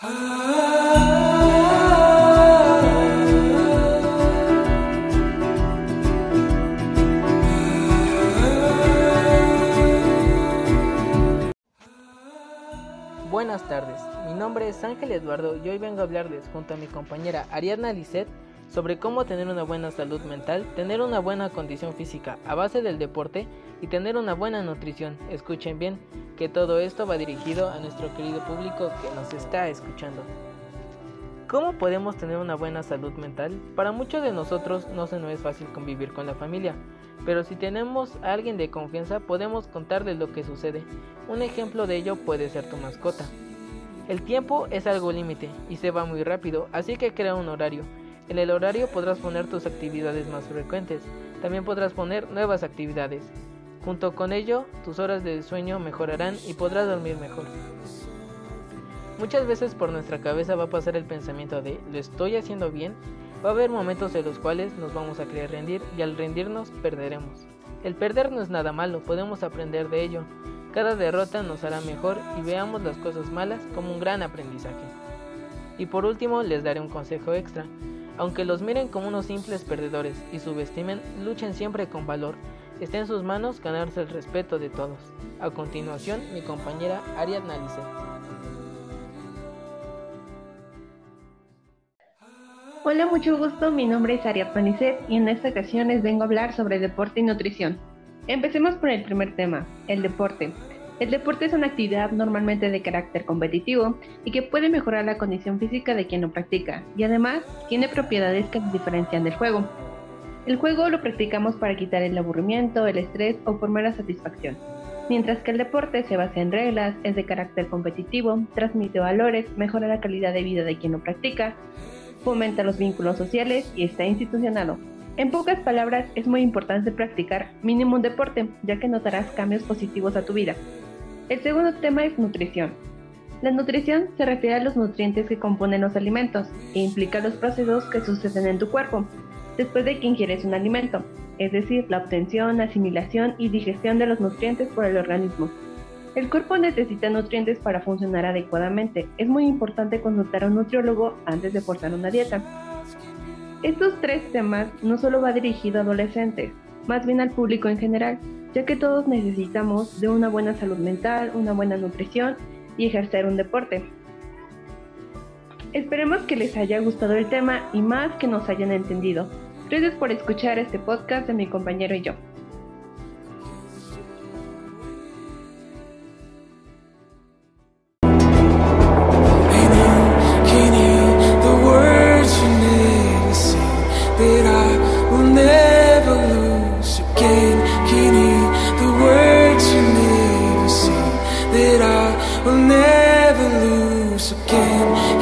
Buenas tardes, mi nombre es Ángel Eduardo y hoy vengo a hablarles junto a mi compañera Ariadna Lisset sobre cómo tener una buena salud mental, tener una buena condición física a base del deporte y tener una buena nutrición. Escuchen bien que todo esto va dirigido a nuestro querido público que nos está escuchando. ¿Cómo podemos tener una buena salud mental? Para muchos de nosotros no se nos es fácil convivir con la familia, pero si tenemos a alguien de confianza podemos contarle lo que sucede. Un ejemplo de ello puede ser tu mascota. El tiempo es algo límite y se va muy rápido, así que crea un horario. En el horario podrás poner tus actividades más frecuentes, también podrás poner nuevas actividades. Junto con ello, tus horas de sueño mejorarán y podrás dormir mejor. Muchas veces por nuestra cabeza va a pasar el pensamiento de ¿lo estoy haciendo bien? Va a haber momentos en los cuales nos vamos a querer rendir y al rendirnos perderemos. El perder no es nada malo, podemos aprender de ello. Cada derrota nos hará mejor y veamos las cosas malas como un gran aprendizaje. Y por último les daré un consejo extra. Aunque los miren como unos simples perdedores y subestimen, luchen siempre con valor. Está en sus manos ganarse el respeto de todos. A continuación, mi compañera Ariadna Lice. Hola, mucho gusto. Mi nombre es Ariadna Lisset y en esta ocasión les vengo a hablar sobre deporte y nutrición. Empecemos por el primer tema, el deporte. El deporte es una actividad normalmente de carácter competitivo y que puede mejorar la condición física de quien lo practica y además tiene propiedades que diferencian del juego. El juego lo practicamos para quitar el aburrimiento, el estrés o por mera satisfacción, mientras que el deporte se basa en reglas, es de carácter competitivo, transmite valores, mejora la calidad de vida de quien lo practica, fomenta los vínculos sociales y está institucionado. En pocas palabras, es muy importante practicar mínimo un deporte, ya que notarás cambios positivos a tu vida. El segundo tema es nutrición. La nutrición se refiere a los nutrientes que componen los alimentos e implica los procesos que suceden en tu cuerpo después de que ingieres un alimento, es decir, la obtención, asimilación y digestión de los nutrientes por el organismo. El cuerpo necesita nutrientes para funcionar adecuadamente. Es muy importante consultar a un nutriólogo antes de forzar una dieta. Estos tres temas no solo va dirigido a adolescentes, más bien al público en general, ya que todos necesitamos de una buena salud mental, una buena nutrición y ejercer un deporte. Esperemos que les haya gustado el tema y más que nos hayan entendido. Gracias por escuchar este podcast de mi compañero y yo. again.